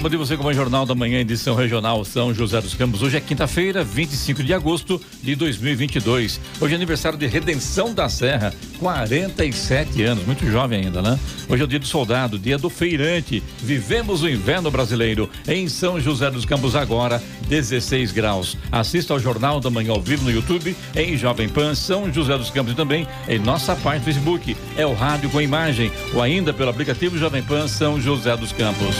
Bom dia você com o Jornal da Manhã, edição regional São José dos Campos. Hoje é quinta-feira, 25 de agosto de 2022. Hoje é aniversário de Redenção da Serra, 47 anos, muito jovem ainda, né? Hoje é o dia do soldado, dia do feirante. Vivemos o inverno brasileiro em São José dos Campos agora, 16 graus. Assista ao Jornal da Manhã ao vivo no YouTube, em Jovem Pan, São José dos Campos e também em nossa página do Facebook. É o rádio com imagem ou ainda pelo aplicativo Jovem Pan São José dos Campos.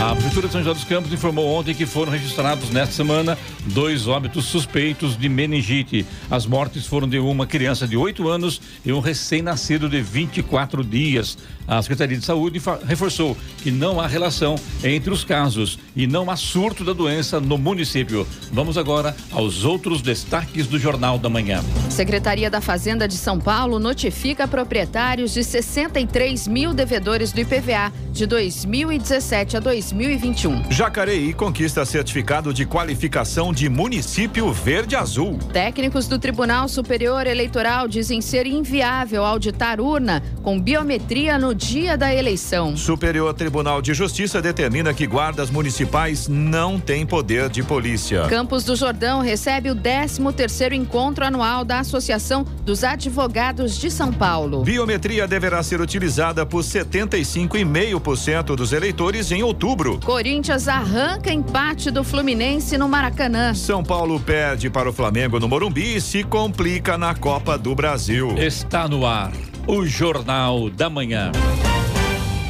A Prefeitura de São José dos Campos informou ontem que foram registrados nesta semana dois óbitos suspeitos de meningite. As mortes foram de uma criança de 8 anos e um recém-nascido de 24 dias. A Secretaria de Saúde reforçou que não há relação entre os casos e não há surto da doença no município. Vamos agora aos outros destaques do Jornal da Manhã. Secretaria da Fazenda de São Paulo notifica proprietários de 63 mil devedores do IPVA de 2017 a 2021. Jacareí conquista certificado de qualificação de município verde-azul. Técnicos do Tribunal Superior Eleitoral dizem ser inviável auditar urna com biometria no dia da eleição. Superior Tribunal de Justiça determina que guardas municipais não têm poder de polícia. Campos do Jordão recebe o 13 terceiro encontro anual da Associação dos Advogados de São Paulo. Biometria deverá ser utilizada por 75,5% dos eleitores em outubro. Corinthians arranca empate do Fluminense no Maracanã. São Paulo perde para o Flamengo no Morumbi e se complica na Copa do Brasil. Está no ar o Jornal da Manhã.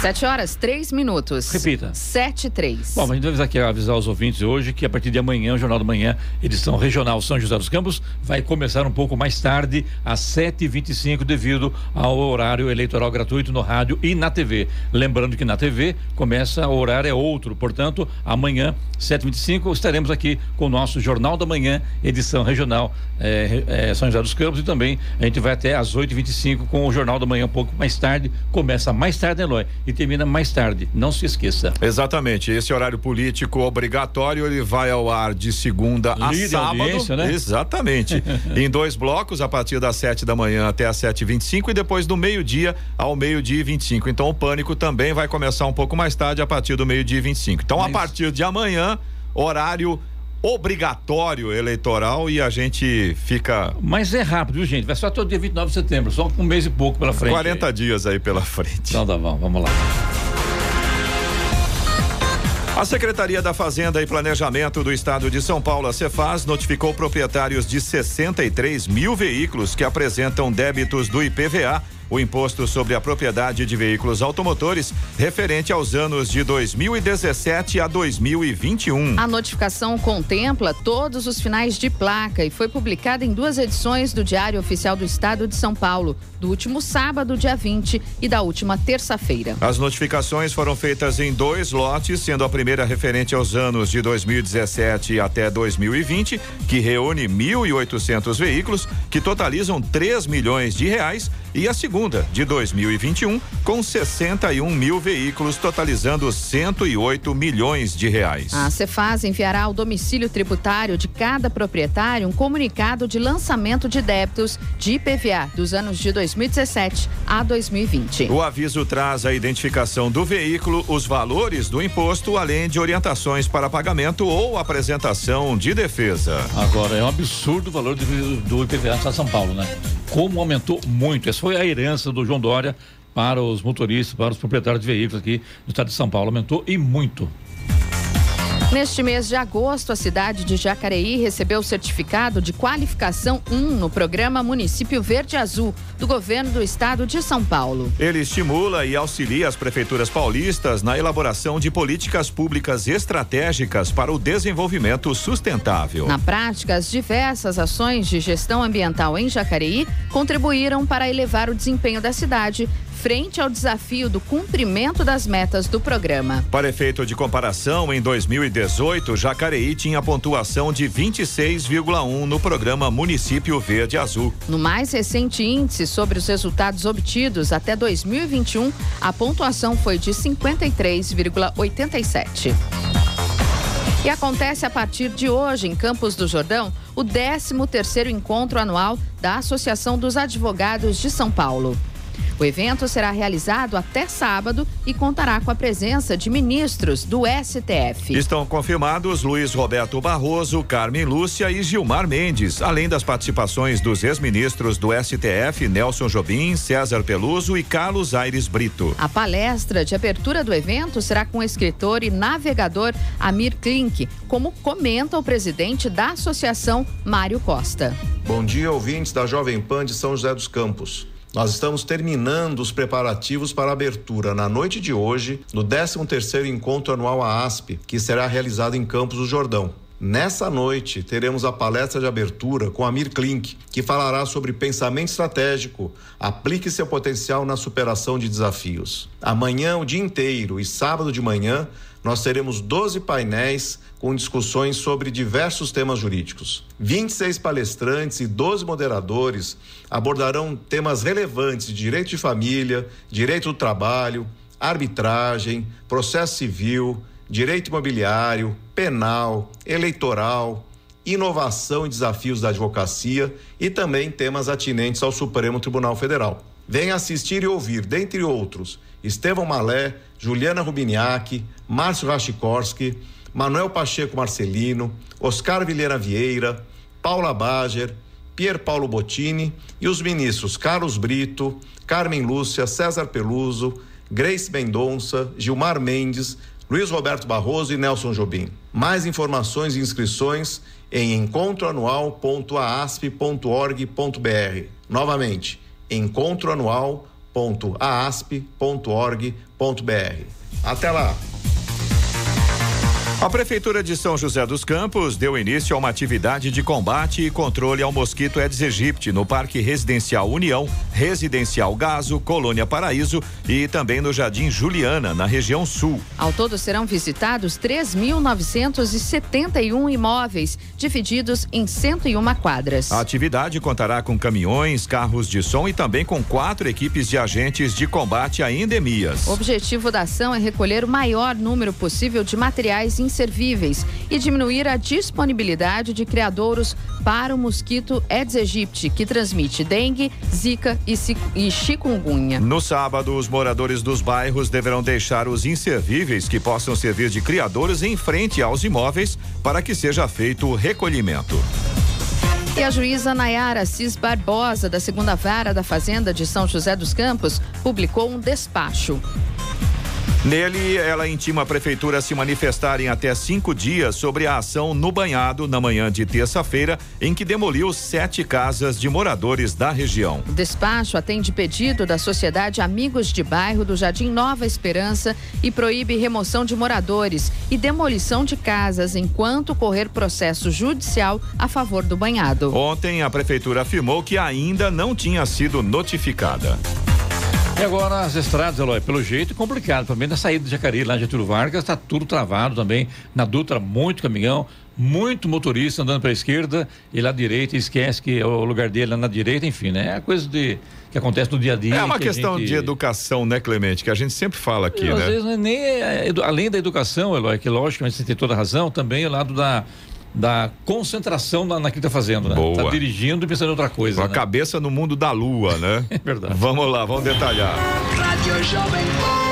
Sete horas, três minutos. Repita. Sete, três. Bom, a gente vai aqui avisar os ouvintes hoje que a partir de amanhã, o Jornal da Manhã, edição regional São José dos Campos, vai começar um pouco mais tarde, às sete e vinte e cinco, devido ao horário eleitoral gratuito no rádio e na TV. Lembrando que na TV começa, o horário é outro, portanto, amanhã, sete e vinte e cinco, estaremos aqui com o nosso Jornal da Manhã, edição regional é, é, São José dos Campos e também a gente vai até às oito e vinte e cinco com o Jornal da Manhã um pouco mais tarde, começa mais tarde, Eloy, e termina mais tarde. Não se esqueça. Exatamente. Esse horário político obrigatório ele vai ao ar de segunda Líder a sábado. né? Exatamente. em dois blocos, a partir das sete da manhã até as sete e vinte e cinco e depois do meio-dia ao meio-dia e vinte e cinco. Então o pânico também vai começar um pouco mais tarde a partir do meio-dia e vinte e cinco. Então Mas... a partir de amanhã, horário obrigatório eleitoral e a gente fica. Mas é rápido, viu, gente? Vai só todo dia 29 de setembro, só um mês e pouco pela frente. 40 aí. dias aí pela frente. Então tá bom, vamos lá. A Secretaria da Fazenda e Planejamento do Estado de São Paulo, a Cefaz, notificou proprietários de 63 mil veículos que apresentam débitos do IPVA o imposto sobre a propriedade de veículos automotores referente aos anos de 2017 a 2021. A notificação contempla todos os finais de placa e foi publicada em duas edições do Diário Oficial do Estado de São Paulo, do último sábado, dia 20, e da última terça-feira. As notificações foram feitas em dois lotes, sendo a primeira referente aos anos de 2017 até 2020, que reúne 1.800 veículos, que totalizam 3 milhões de reais, e a segunda, de 2021, com 61 mil veículos, totalizando 108 milhões de reais. A Cefaz enviará ao domicílio tributário de cada proprietário um comunicado de lançamento de débitos de IPVA dos anos de 2017 a 2020. O aviso traz a identificação do veículo, os valores do imposto, além de orientações para pagamento ou apresentação de defesa. Agora, é um absurdo o valor do, do IPVA para São Paulo, né? Como aumentou muito. Essa foi a herança do João Dória para os motoristas, para os proprietários de veículos aqui no estado de São Paulo. Aumentou e muito. Neste mês de agosto, a cidade de Jacareí recebeu o certificado de qualificação 1 no programa Município Verde Azul do governo do estado de São Paulo. Ele estimula e auxilia as prefeituras paulistas na elaboração de políticas públicas estratégicas para o desenvolvimento sustentável. Na prática, as diversas ações de gestão ambiental em Jacareí contribuíram para elevar o desempenho da cidade, frente ao desafio do cumprimento das metas do programa. Para efeito de comparação, em 2018, Jacareí tinha pontuação de 26,1 no programa Município Verde Azul. No mais recente índice sobre os resultados obtidos até 2021, a pontuação foi de 53,87. E acontece a partir de hoje, em Campos do Jordão, o 13º encontro anual da Associação dos Advogados de São Paulo. O evento será realizado até sábado e contará com a presença de ministros do STF. Estão confirmados Luiz Roberto Barroso, Carmen Lúcia e Gilmar Mendes, além das participações dos ex-ministros do STF, Nelson Jobim, César Peluso e Carlos Aires Brito. A palestra de abertura do evento será com o escritor e navegador Amir Klink, como comenta o presidente da associação, Mário Costa. Bom dia, ouvintes da Jovem Pan de São José dos Campos. Nós estamos terminando os preparativos para a abertura na noite de hoje do 13º Encontro Anual ASP, que será realizado em Campos do Jordão. Nessa noite, teremos a palestra de abertura com Amir Klink, que falará sobre pensamento estratégico, aplique seu potencial na superação de desafios. Amanhã, o dia inteiro e sábado de manhã, nós teremos 12 painéis com discussões sobre diversos temas jurídicos. 26 palestrantes e 12 moderadores abordarão temas relevantes de direito de família, direito do trabalho, arbitragem, processo civil, direito imobiliário, penal, eleitoral, inovação e desafios da advocacia e também temas atinentes ao Supremo Tribunal Federal. Venha assistir e ouvir, dentre outros, Estevão Malé, Juliana Rubiniak, Márcio Rachikorski, Manuel Pacheco Marcelino, Oscar Vilhena Vieira, Paula Bager, Pier Paulo Bottini e os ministros Carlos Brito, Carmen Lúcia, César Peluso, Grace Mendonça, Gilmar Mendes, Luiz Roberto Barroso e Nelson Jobim. Mais informações e inscrições em encontroanual.asp.org.br. Novamente, encontroanual.asp.org.br. Até lá! A Prefeitura de São José dos Campos deu início a uma atividade de combate e controle ao mosquito Aedes aegypti no Parque Residencial União, Residencial Gaso, Colônia Paraíso e também no Jardim Juliana, na região sul. Ao todo serão visitados 3.971 imóveis, divididos em 101 quadras. A atividade contará com caminhões, carros de som e também com quatro equipes de agentes de combate a endemias. O objetivo da ação é recolher o maior número possível de materiais inservíveis e diminuir a disponibilidade de criadouros para o mosquito Aedes aegypti, que transmite dengue, zika e, chikungunya. No sábado, os moradores dos bairros deverão deixar os inservíveis que possam servir de criadouros em frente aos imóveis para que seja feito o recolhimento. E a juíza Nayara Cis Barbosa, da segunda vara da Fazenda de São José dos Campos, publicou um despacho. Nele, ela intima a prefeitura a se manifestar em até cinco dias sobre a ação no banhado na manhã de terça-feira, em que demoliu sete casas de moradores da região. O despacho atende pedido da Sociedade Amigos de Bairro do Jardim Nova Esperança e proíbe remoção de moradores e demolição de casas enquanto correr processo judicial a favor do banhado. Ontem, a prefeitura afirmou que ainda não tinha sido notificada. E agora as estradas, Eloy, pelo jeito complicado. Também na saída de Jacareí, lá de Getúlio Vargas, está tudo travado também. Na Dutra, muito caminhão, muito motorista andando para a esquerda e lá à direita esquece que é o lugar dele lá na direita, enfim, né? É coisa de que acontece no dia a dia. É uma que questão gente... de educação, né, Clemente? Que a gente sempre fala aqui, e, né? Às vezes é nem é, além da educação, Eloy, que logicamente você tem toda a razão, também o lado da da concentração na, naquilo que está fazendo, né? Boa. Tá dirigindo e pensando em outra coisa. Com a né? cabeça no mundo da lua, né? é verdade. Vamos lá, vamos detalhar.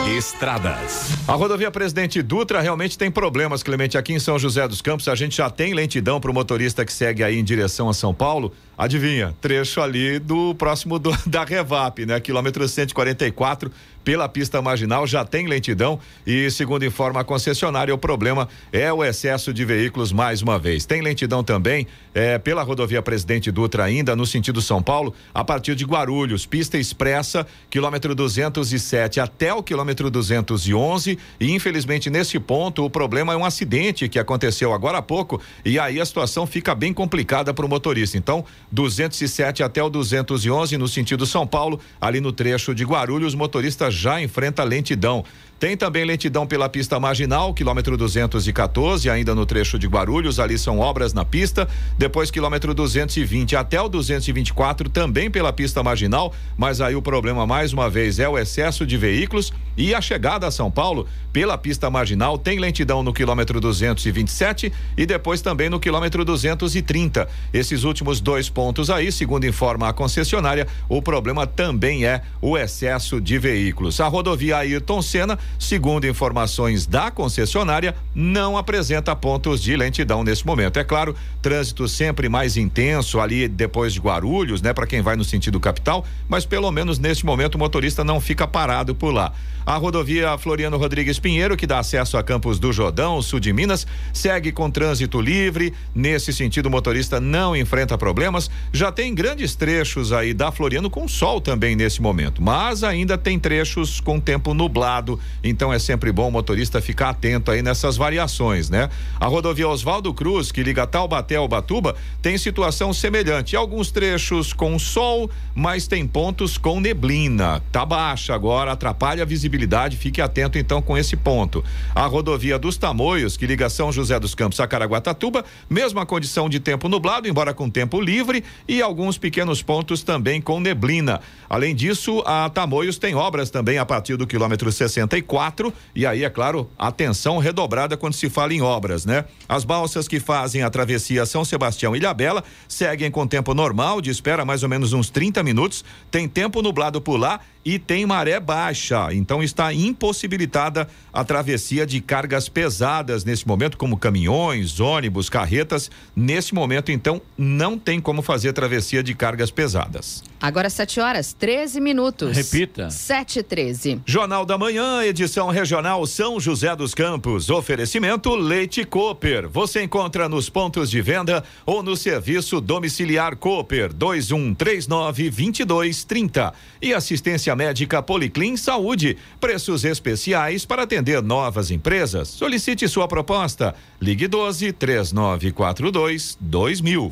Estradas. A rodovia Presidente Dutra realmente tem problemas, Clemente. Aqui em São José dos Campos, a gente já tem lentidão para o motorista que segue aí em direção a São Paulo. Adivinha? Trecho ali do próximo do, da Revap, né? Quilômetro 144 pela pista marginal já tem lentidão e, segundo informa a concessionária, o problema é o excesso de veículos mais uma vez. Tem lentidão também é, pela rodovia Presidente Dutra ainda no sentido São Paulo, a partir de Guarulhos, pista expressa, quilômetro 207 até o quilômetro 211 e infelizmente nesse ponto o problema é um acidente que aconteceu agora há pouco e aí a situação fica bem complicada para o motorista. Então, 207 até o 211 no sentido São Paulo, ali no trecho de Guarulhos, motorista já enfrenta lentidão. Tem também lentidão pela pista marginal, quilômetro 214, ainda no trecho de Guarulhos, ali são obras na pista. Depois, quilômetro 220 até o 224, também pela pista marginal, mas aí o problema, mais uma vez, é o excesso de veículos e a chegada a São Paulo pela pista marginal tem lentidão no quilômetro 227 e depois também no quilômetro 230. Esses últimos dois pontos aí, segundo informa a concessionária, o problema também é o excesso de veículos. A rodovia Ayrton Senna segundo informações da concessionária, não apresenta pontos de lentidão nesse momento. É claro, trânsito sempre mais intenso ali depois de Guarulhos, né, para quem vai no sentido capital, mas pelo menos neste momento o motorista não fica parado por lá. A rodovia Floriano Rodrigues Pinheiro, que dá acesso a Campos do Jordão, sul de Minas, segue com trânsito livre. Nesse sentido, o motorista não enfrenta problemas. Já tem grandes trechos aí da Floriano com sol também nesse momento, mas ainda tem trechos com tempo nublado. Então é sempre bom o motorista ficar atento aí nessas variações, né? A rodovia Oswaldo Cruz, que liga Taubaté ao Batuba, tem situação semelhante. Alguns trechos com sol, mas tem pontos com neblina. Tá baixa agora, atrapalha a visibilidade visibilidade, fique atento então com esse ponto. A rodovia dos Tamoios, que liga São José dos Campos a Caraguatatuba, mesma condição de tempo nublado, embora com tempo livre, e alguns pequenos pontos também com neblina. Além disso, a Tamoios tem obras também a partir do quilômetro 64, e aí, é claro, atenção redobrada quando se fala em obras, né? As balsas que fazem a travessia São Sebastião e Ilhabela seguem com tempo normal, de espera mais ou menos uns 30 minutos, tem tempo nublado por lá e tem maré baixa. Então está impossibilitada a travessia de cargas pesadas nesse momento, como caminhões, ônibus, carretas. Nesse momento, então, não tem como fazer travessia de cargas pesadas. Agora 7 horas, 13 minutos. Repita. 7 e 13. Jornal da Manhã, edição regional São José dos Campos. Oferecimento Leite Cooper. Você encontra nos pontos de venda ou no serviço domiciliar Cooper 2139 2230. E assistência médica Policlin Saúde. Preços especiais para atender novas empresas. Solicite sua proposta. Ligue 12 3942 2000.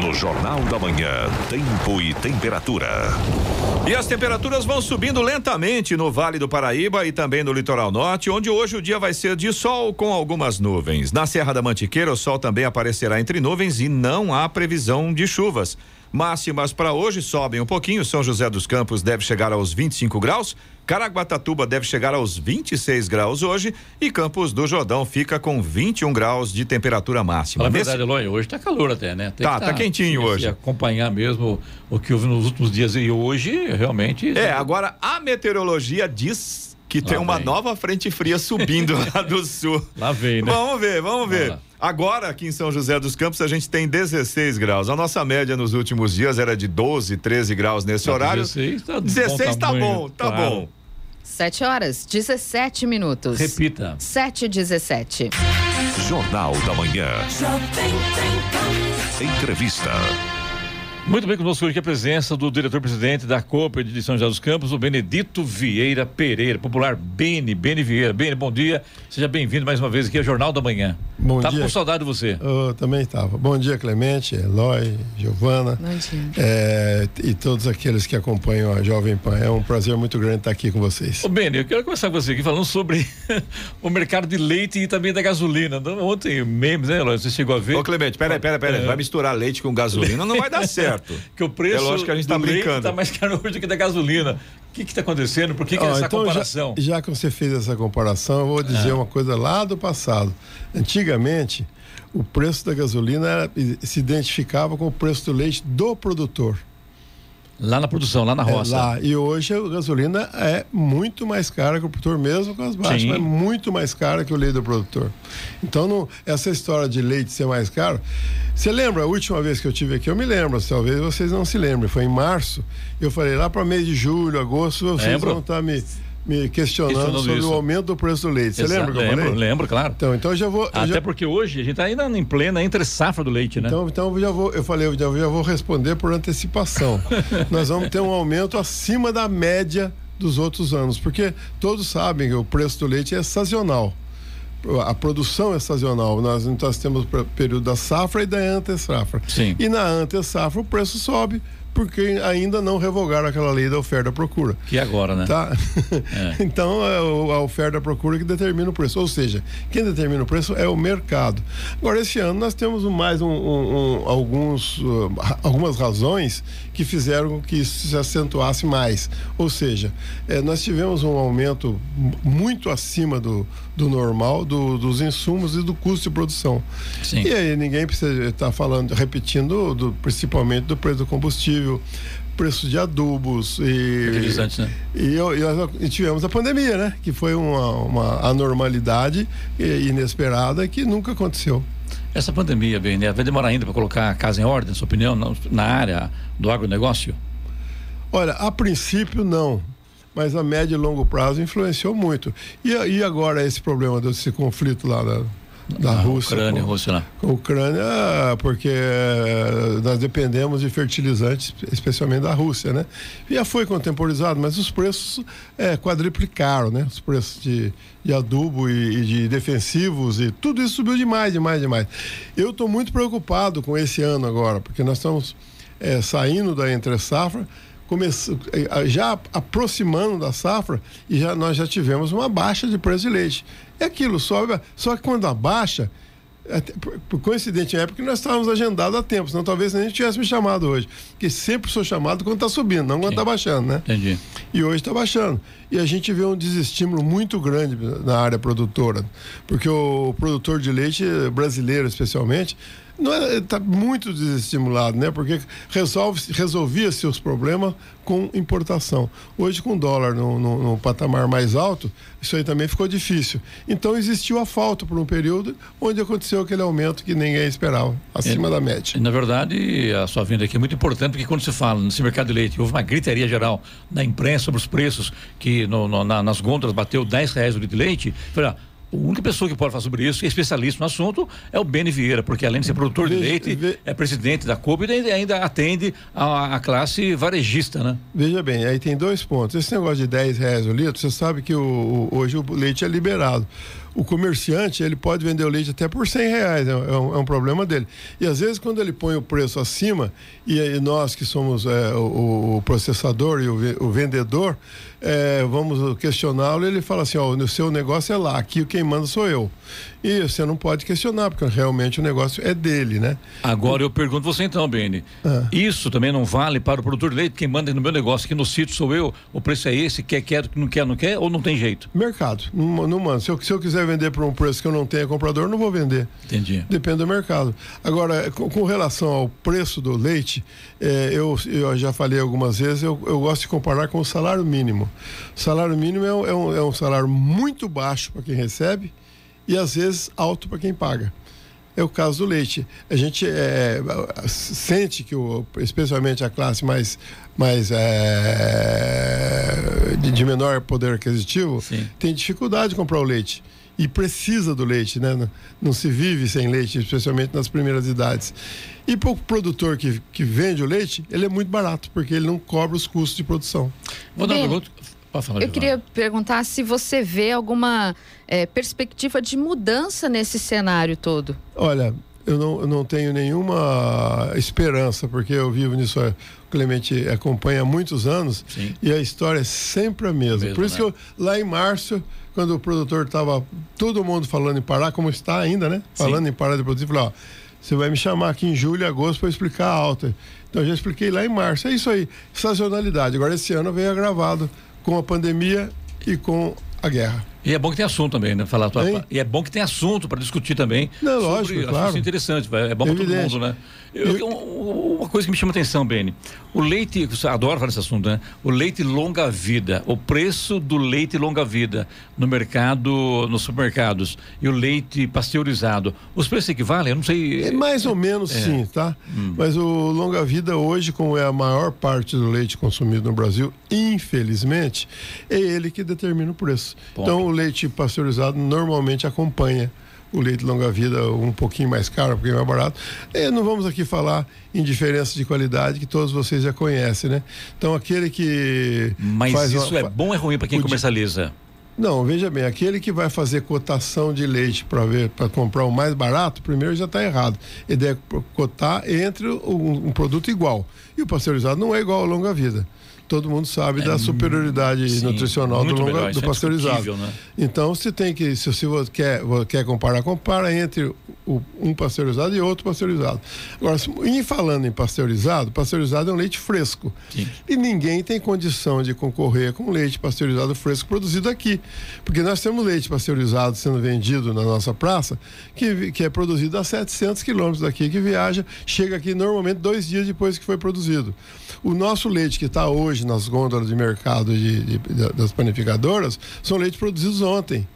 No Jornal da Manhã, tempo e temperatura. E as temperaturas vão subindo lentamente no Vale do Paraíba e também no litoral norte, onde hoje o dia vai ser de sol com algumas nuvens. Na Serra da Mantiqueira, o sol também aparecerá entre nuvens e não há previsão de chuvas. Máximas para hoje sobem um pouquinho. São José dos Campos deve chegar aos 25 graus. Caraguatatuba deve chegar aos 26 graus hoje e Campos do Jordão fica com 21 graus de temperatura máxima. Na verdade, Eloy, hoje tá calor até, né? Tem tá, tá, tá quentinho hoje. acompanhar mesmo o que houve nos últimos dias e hoje realmente. É, agora a meteorologia diz que lá tem uma vem. nova frente fria subindo lá do sul. Lá vem, né? Vamos ver, vamos ver. Agora, aqui em São José dos Campos, a gente tem 16 graus. A nossa média nos últimos dias era de 12, 13 graus nesse tá horário. 16 tá 16 bom tá bom, tá claro. bom. 7 horas, 17 minutos. Repita. 7 e 17. Jornal da Manhã. Entrevista. Muito bem, conosco hoje a presença do diretor-presidente da Copa de São José dos Campos, o Benedito Vieira Pereira, popular Beni, Beni Vieira. Beni, bom dia, seja bem-vindo mais uma vez aqui ao Jornal da Manhã. Bom tava dia. com saudade de você. Eu também estava. Bom dia, Clemente, Eloy, Giovana. Bom dia. É, e todos aqueles que acompanham a Jovem Pan. É um prazer muito grande estar aqui com vocês. Ô Beni, eu quero começar com você aqui falando sobre o mercado de leite e também da gasolina. Ontem, memes, né, Eloy? Você chegou a ver? Ô Clemente, peraí, peraí, peraí. É. Vai misturar leite com gasolina, não vai dar certo que o preço é lógico que a gente tá brincando. está mais caro hoje do que da gasolina. O que está acontecendo? Por que, que essa então comparação? Já, já, que você fez essa comparação, eu vou dizer é. uma coisa lá do passado. Antigamente, o preço da gasolina era, se identificava com o preço do leite do produtor. Lá na produção, lá na É, roça. lá. E hoje a gasolina é muito mais cara que o produtor, mesmo com as baixas, Sim. mas é muito mais cara que o leite do produtor. Então, não- essa história de leite ser mais caro. Você lembra a última vez que eu tive aqui? Eu me lembro, talvez vocês não se lembrem. Foi em março. Eu falei lá para mês de julho, agosto, vocês Lembro. vão estar me, me questionando Questionando sobre isso. o aumento do preço do leite. Você lembra que eu lembro, falei? Lembro, claro. Então, então eu já vou. eu Até já- porque hoje a gente está ainda em plena entre safra do leite, né? Então, então eu já vou, eu falei, eu já, eu já vou responder por antecipação. Nós vamos ter um aumento acima da média dos outros anos, porque todos sabem que o preço do leite é sazonal. A produção é sazonal. Nós, nós temos o período da safra e da ante-safra. E na ante-safra o preço sobe porque ainda não revogaram aquela lei da oferta e procura. Que agora, né? Tá? É. então é a oferta e a procura que determina o preço. Ou seja, quem determina o preço é o mercado. Agora, esse ano nós temos mais um- um- um- alguns, ra- algumas razões que fizeram com que isso se acentuasse mais. Ou seja, eh, nós tivemos um aumento mu- muito acima do, do normal do- dos insumos e do custo de produção. Sim. E aí ninguém precisa estar falando, repetindo, do, principalmente do preço do combustível, preço de adubos e Fertilizantes, né? e, e e tivemos a pandemia, né? Que foi uma, uma anormalidade inesperada que nunca aconteceu. Essa pandemia, bem, né? Vai demorar ainda para colocar a casa em ordem, na sua opinião, na, na área do agronegócio? Olha, a princípio não, mas a médio e longo prazo influenciou muito. E, e agora esse problema desse conflito lá da, da Na Rússia? Ucrânia, com- Rússia a Ucrânia, porque eh, nós dependemos de fertilizantes, especialmente da Rússia, né? Já foi contemporizado, mas os preços eh, quadriplicaram, né? Os preços de, de adubo e, e de defensivos e tudo isso subiu demais, demais, demais. Eu estou muito preocupado com esse ano agora, porque nós estamos eh, saindo da entre começa- eh, já aproximando da safra e já nós já tivemos uma baixa de preço de leite. É aquilo, sobe, só que quando abaixa até por, por coincidente, é porque nós estávamos agendados há tempo, senão talvez nem tivesse me chamado hoje. Porque sempre sou chamado quando está subindo, não quando está baixando, né? Entendi. E hoje está baixando. E a gente vê um desestímulo muito grande na área produtora, porque o produtor de leite brasileiro, especialmente, não está muito desestimulado, né? Porque resolve, resolvia seus problemas com importação. Hoje, com o dólar no, no, no patamar mais alto, isso aí também ficou difícil. Então, existiu a falta por um período onde aconteceu aquele aumento que ninguém esperava, acima É. da média. Na verdade, a sua vinda aqui é muito importante, porque quando se fala nesse mercado de leite, houve uma gritaria geral na imprensa sobre os preços, que no- no- na- nas gôndolas bateu 10 reais o litro de leite. Falei, ah, a única pessoa que pode falar sobre isso, é especialista no assunto, é o Beni Vieira, porque além de ser produtor de Veja- leite, ve- é presidente da COB e ainda, atende a, a classe varejista, né? Veja bem, aí tem dois pontos. Esse negócio de 10 reais o litro, você sabe que o, hoje o leite é liberado. O comerciante, ele pode vender o leite até por 100 reais, é, um, é um problema dele. E às vezes, quando ele põe o preço acima, e aí nós que somos é, o, o processador e o, o vendedor, é, vamos questioná-lo, ele fala assim: ó, o seu negócio é lá, aqui quem manda sou eu. E você não pode questionar, porque realmente o negócio é dele, né? Agora eu pergunto você então, Beni. Ah. Isso também não vale para o produtor de leite? Quem manda no meu negócio aqui no sítio sou eu, o preço é esse, quer, quer, não quer, não quer, ou não tem jeito? Mercado, não, não manda. Se eu, se eu quiser vender por um preço que eu não tenha comprador, eu não vou vender. Entendi. Depende do mercado. Agora, com, com relação ao preço do leite, eh, eu, eu já falei algumas vezes, eu, eu gosto de comparar com o salário mínimo. O salário mínimo é um, é um, é um salário muito baixo para quem recebe e às vezes alto para quem paga. É o caso do leite. A gente eh, sente que, o, especialmente a classe mais, mais eh, de, de menor poder aquisitivo, Sim. tem dificuldade de comprar o leite e precisa do leite, né? Não, não se vive sem leite, especialmente nas primeiras idades. E para o produtor que, que vende o leite, ele é muito barato, porque ele não cobra os custos de produção. Vou dar uma Beni, pergunta. Pode falar, Eu queria perguntar se você vê alguma eh, perspectiva de mudança nesse cenário todo. Olha, eu não, eu não tenho nenhuma esperança, porque eu vivo nisso, é, o Clemente acompanha há muitos anos, Sim. e a história é sempre a mesma. Mesmo, Por isso né? que eu, lá em março, quando o produtor estava todo mundo falando em parar, como está ainda, né? Falando em parar de produzir, eu falei, ó, você vai me chamar aqui em julho e agosto para explicar a alta. Então eu já expliquei lá em março. É isso aí, sazonalidade. Agora esse ano veio agravado com a pandemia e com a guerra. E é bom que tem assunto também, né? Falar tua-? E é bom que tem assunto para discutir também. Não, lógico, claro. interessantes. vai- É bom para todo mundo, né? Eu- eu- uma coisa coisa que me chama atenção, Beni. O leite, você adora falar nesse assunto, né? O leite longa vida, o preço do leite longa vida no mercado, nos supermercados e o leite pasteurizado, os preços equivalem? Eu não sei. É mais ou menos é. sim, tá? Hum. Mas o longa vida hoje, como é a maior parte do leite consumido no Brasil, infelizmente, é ele que determina o preço. Bom. Então o leite pasteurizado normalmente acompanha o leite longa-vida um pouquinho mais caro, um pouquinho mais barato. E não vamos aqui falar em diferença de qualidade que todos vocês já conhecem, né? Então aquele que. Mas isso uma... é bom ou é ruim para quem comercializa? Não, veja bem, aquele que vai fazer cotação de leite para ver para comprar o mais barato, primeiro já está errado. Ele deve cotar entre um, um, produto igual. E o pasteurizado não é igual ao longa vida todo mundo sabe é, da superioridade sim, nutricional do, longa, do é pasteurizado. Né? Então, você tem que, se você quer, quer comparar, compara entre o, um pasteurizado e outro pasteurizado. Agora, em falando em pasteurizado, pasteurizado é um leite fresco. Sim. E ninguém tem condição de concorrer com leite pasteurizado fresco produzido aqui. Porque nós temos leite pasteurizado sendo vendido na nossa praça, que, que é produzido a 700 quilômetros daqui, que viaja, chega aqui normalmente dois dias depois que foi produzido. O nosso leite que está hoje nas gôndolas de mercado de, de, de, das panificadoras são leites produzidos ontem.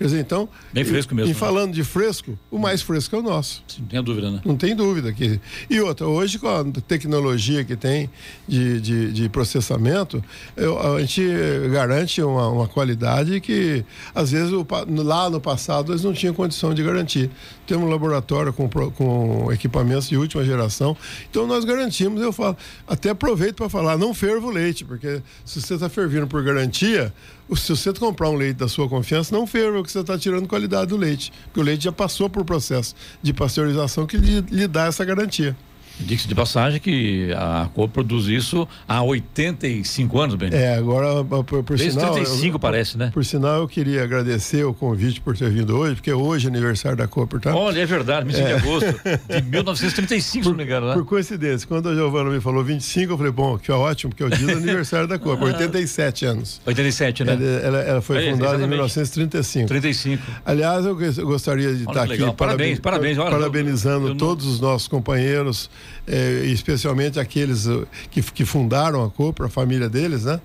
Quer dizer, então. Bem fresco mesmo. E, né? falando de fresco, o mais fresco é o nosso. Não tem dúvida, né? Não tem dúvida. Que... E outra, hoje com a tecnologia que tem de, de, de processamento, eu, a gente garante uma, uma, qualidade que, às vezes, o, lá no passado, eles não tinham condição de garantir. Temos um laboratório com, com equipamentos de última geração. Então, nós garantimos, eu falo, até aproveito para falar, não fervo o leite, porque se você está fervindo por garantia, se você comprar um leite da sua confiança, não ferva, porque você está tirando qualidade do leite. Porque o leite já passou por processo de pasteurização que lhe, lhe dá essa garantia. Diga-se de passagem que a Cor produz isso há 85 anos, bem. É, agora, por, por Desde sinal. 35 eu, parece, né? Por sinal, eu queria agradecer o convite por ter vindo hoje, porque hoje é aniversário da Cor, portanto. Olha, é verdade, mês é. de agosto de 1935, por, se não me engano, né? Por coincidência, quando a Giovana me falou 25, eu falei, bom, que é ótimo, porque é o dia do aniversário da Cor, 87 anos. 87, né? Ela, ela, ela foi é, fundada exatamente. em 1935. 35. Aliás, eu gostaria de Olha estar aqui parabéns, parabéns, olha, parabenizando eu, eu, todos os nossos companheiros é, especialmente aqueles uh, que, que fundaram a Copra, a família deles, né?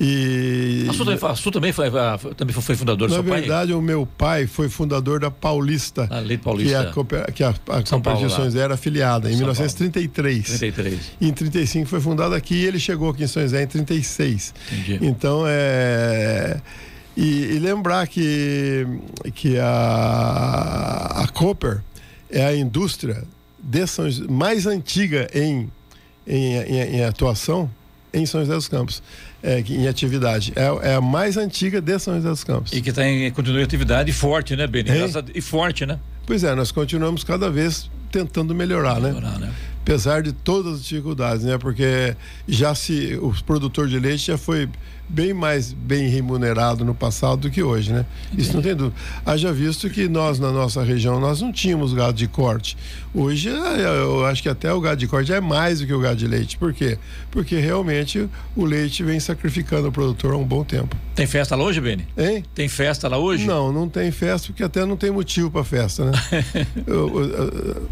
E a sua, a sua também foi também foi fundador do seu verdade, pai? o meu pai foi fundador da Paulista. A Lei Paulista. Que a, que a, a Copa São José era afiliada em São 1933. 33. E em 35 foi fundada aqui e ele chegou aqui em São José em 36. Entendi. Então é e, e, lembrar que que a a Copper é a indústria de São José, mais antiga em, em, em, em, atuação em São José dos Campos, é, em atividade. É, é, a mais antiga de São José dos Campos. E que está em continua em atividade forte, né, Beni? E forte, né? Pois é, nós continuamos cada vez tentando melhorar, né? melhorar né? né? Apesar de todas as dificuldades, né? Porque já se o produtor de leite já foi bem mais bem remunerado no passado do que hoje, né? Isso não tem dúvida. Haja visto que nós, na nossa região, nós não tínhamos gado de corte. Hoje, é, eu acho que até o gado de corte é mais do que o gado de leite. Por quê? Porque realmente o leite vem sacrificando o produtor há um bom tempo. Tem festa lá hoje, Beni? Hein? Tem festa lá hoje? Não, não tem festa, porque até não tem motivo para festa, né? eu, eu, eu,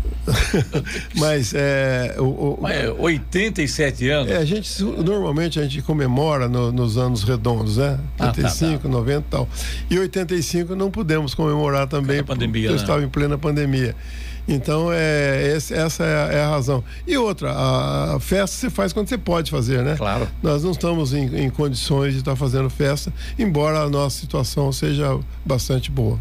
mas é. O, o, mas 87 anos? É, a gente, normalmente a gente comemora no, nos anos anos redondos, né? 85, ah, tá, tá. 90 e tal. E 85 não pudemos comemorar também, porque eu né? estava em plena pandemia. Então, é, esse, essa é a, é a, razão. E outra, a, a, festa você faz quando você pode fazer, né? Claro. Nós não estamos em, em condições de estar fazendo festa, embora a nossa situação seja bastante boa.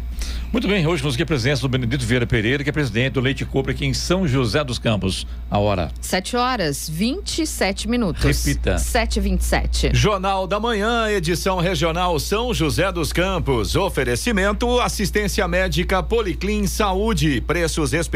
Muito bem, hoje nos aqui a presença do Benedito Vieira Pereira, que é presidente do Leite Cooper aqui em São José dos Campos. A hora. 7 horas 27 minutos. Repita. 7 27 Jornal da Manhã, edição regional São José dos Campos. Oferecimento assistência médica Policlin Saúde. Preços especiais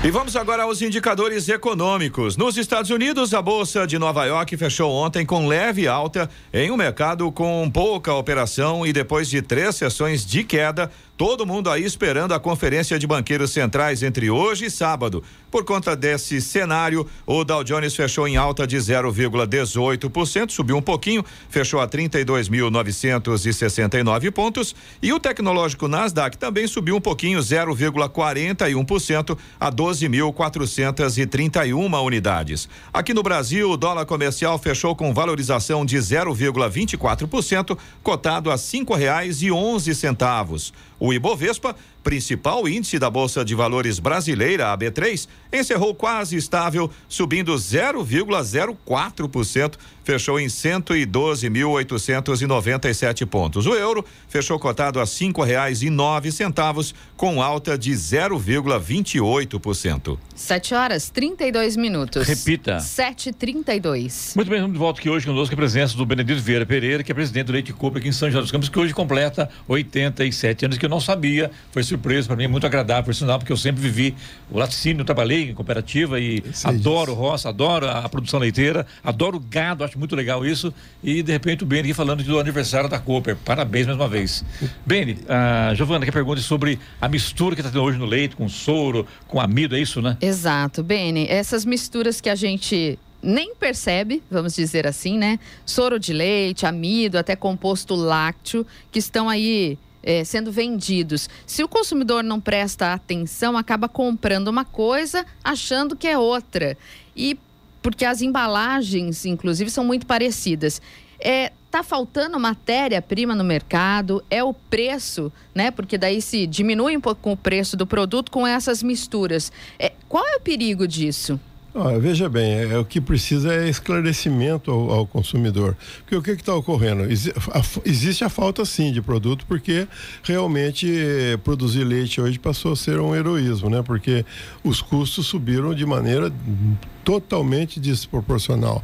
E vamos agora aos indicadores econômicos. Nos Estados Unidos, a Bolsa de Nova York fechou ontem com leve alta em um mercado com pouca operação e depois de três sessões de queda, Todo mundo aí esperando a conferência de banqueiros centrais entre hoje e sábado. Por conta desse cenário, o Dow Jones fechou em alta de 0,18%, subiu um pouquinho, fechou a 32.969 pontos, e o tecnológico Nasdaq também subiu um pouquinho, 0,41% a 12.431 unidades. Aqui no Brasil, o dólar comercial fechou com valorização de 0,24%, cotado a cinco reais e onze centavos. O Ibovespa principal índice da Bolsa de Valores brasileira, a B3, encerrou quase estável, subindo 0,04%, fechou em 112.897 pontos. O euro fechou cotado a cinco reais e nove centavos, com alta de 0,28%. Sete horas 32 minutos. Repita. Sete trinta e dois. Muito bem, vamos de volta aqui hoje conosco a presença do Benedito Vieira Pereira, que é presidente do Leite Cooper aqui em São José dos Campos, que hoje completa 87 anos, que eu não sabia, foi surpresa para mim, muito agradável, por sinal, porque eu sempre vivi o laticínio, trabalhei em cooperativa e Sei adoro disso. roça, adoro a, a produção leiteira, adoro gado, acho muito legal isso. E de repente o Beni aqui falando do aniversário da Cooper. Parabéns mais uma vez. Beni, a Giovana quer pergunta sobre a mistura que está tendo hoje no leite, com soro, com amido, é isso, né? Exato, Beni. Essas misturas que a gente nem percebe, vamos dizer assim, né? Soro de leite, amido, até composto lácteo, que estão aí eh, sendo vendidos. Se o consumidor não presta atenção, acaba comprando uma coisa achando que é outra. E porque as embalagens, inclusive, são muito parecidas. É, tá faltando matéria-prima no mercado, é o preço, né? Porque daí se diminui um pouco o preço do produto com essas misturas. É, qual é o perigo disso? Olha, veja bem, é, é o que precisa é esclarecimento ao, ao consumidor. Porque o que está ocorrendo? Exi- a- existe a falta sim de produto, porque realmente eh, produzir leite hoje passou a ser um heroísmo, né? Porque os custos subiram de maneira totalmente desproporcional.